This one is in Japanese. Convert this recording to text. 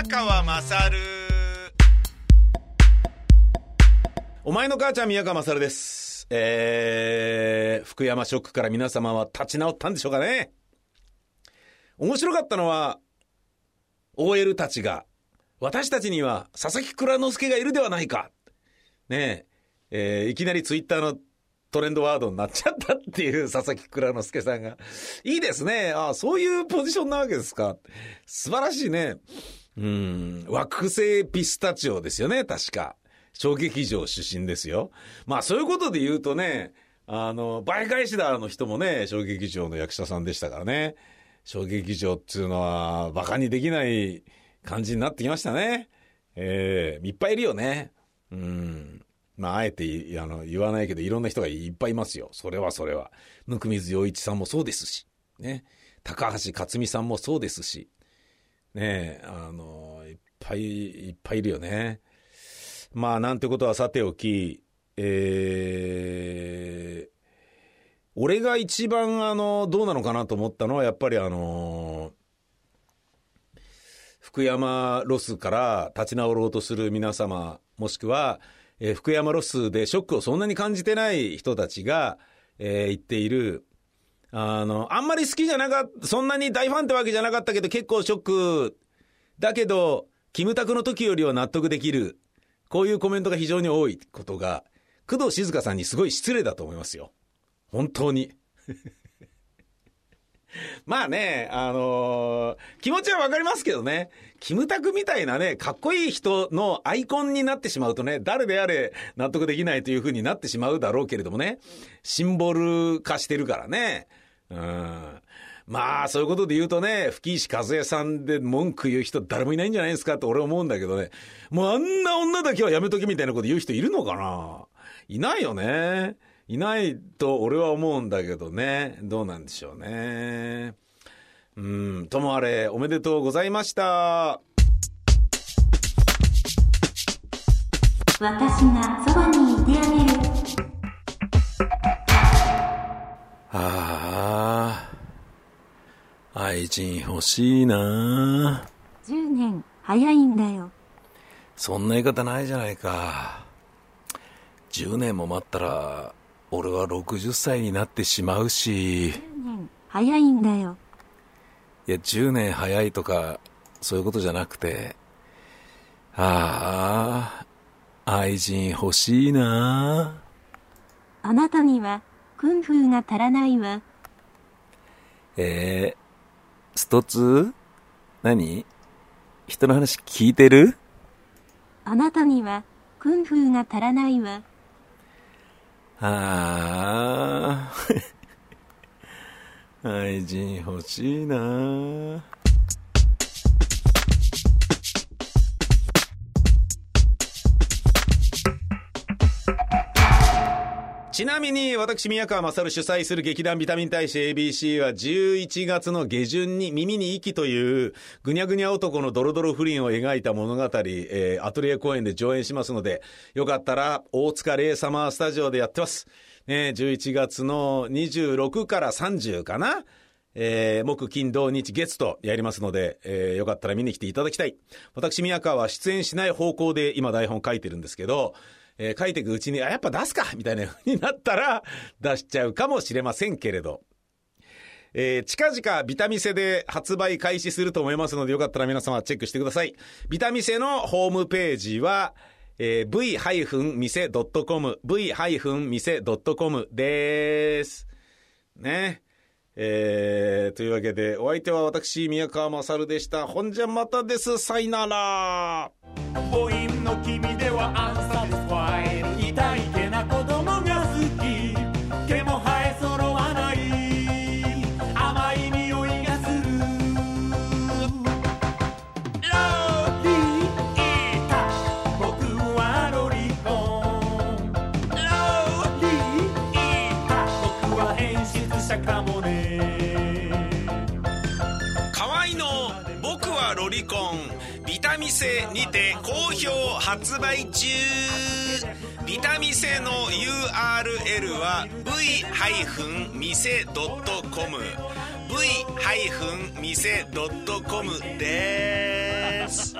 宮川まさるお前の母ちゃん宮川まさるですえー、福山ショックから皆様は立ち直ったんでしょうかね面白かったのは OL たちが私たちには佐々木蔵之介がいるではないかねえーいきなりツイッターのトレンドワードになっちゃったっていう 佐々木蔵之介さんが。いいですね。あそういうポジションなわけですか。素晴らしいね。うん、惑星ピスタチオですよね、確か。小劇場出身ですよ。まあそういうことで言うとね、あの、倍返しだの人もね、小劇場の役者さんでしたからね。小劇場っていうのは、馬鹿にできない感じになってきましたね。ええいっぱいいるよね。うん。まあ、あえてあの言わないけど、いろんな人がいっぱいいますよ。それはそれは。温水洋一さんもそうですし、ね。高橋克実さんもそうですし、ねあの、いっぱいいっぱいいるよね。まあ、なんてことはさておき、えー、俺が一番あの、どうなのかなと思ったのは、やっぱりあの福山ロスから立ち直ろうとする皆様、もしくは、え福山ロスでショックをそんなに感じてない人たちが、え言っている、あの、あんまり好きじゃなかった、そんなに大ファンってわけじゃなかったけど結構ショック。だけど、キムタクの時よりは納得できる。こういうコメントが非常に多いことが、工藤静香さんにすごい失礼だと思いますよ。本当に。まあね、あのー気持ちはわかりますけどね、キムタクみたいなね、かっこいい人のアイコンになってしまうとね、誰であれ納得できないというふうになってしまうだろうけれどもね、シンボル化してるからね。うん。まあ、そういうことで言うとね、吹石和恵さんで文句言う人誰もいないんじゃないですかって俺思うんだけどね、もうあんな女だけはやめときみたいなこと言う人いるのかな？いないよね。いないと俺は思うんだけどね。どうなんでしょうね。うん、ともあれ、おめでとうございました。私がそばにいてあげる愛人欲しいな。10年早いんだよ。そんな言い方ないじゃないか。10年も待ったら、俺は60歳になってしまうし、10年早いんだよ。いや、10年早いとか、そういうことじゃなくて、ああ、愛人欲しいな。あなたにはクンフーが足らないわ。えー、ストツ何？人の話聞いてる？あなたにはクンフーが足らないわ。ああ、愛人欲しいなちなみに私宮川勝主催する劇団ビタミン大使 ABC は11月の下旬に耳に息というぐにゃぐにゃ男のドロドロ不倫を描いた物語、えーアトリエ公演で上演しますので、よかったら大塚レイサマースタジオでやってます。ね、11月の26から30かな？えー木、金、土、日、月とやりますので、えーよかったら見に来ていただきたい。私、宮川は出演しない方向で今台本書いてるんですけど、えー書いていくうちに、あ、やっぱ出すかみたいな風になったら、出しちゃうかもしれませんけれど。えー近々ビタミセで発売開始すると思いますので、よかったら皆様チェックしてください。ビタミセのホームページは、えー v-mise.com、v-mise.com です。ね。えー、というわけで、お相手は私、宮川勝でした。ほんじゃまたです。さいなら。演出者かもね。河合の僕はロリコン。ビタミセにて好評発売中。ビタミセの URL は v-mise.com v-mise.com です。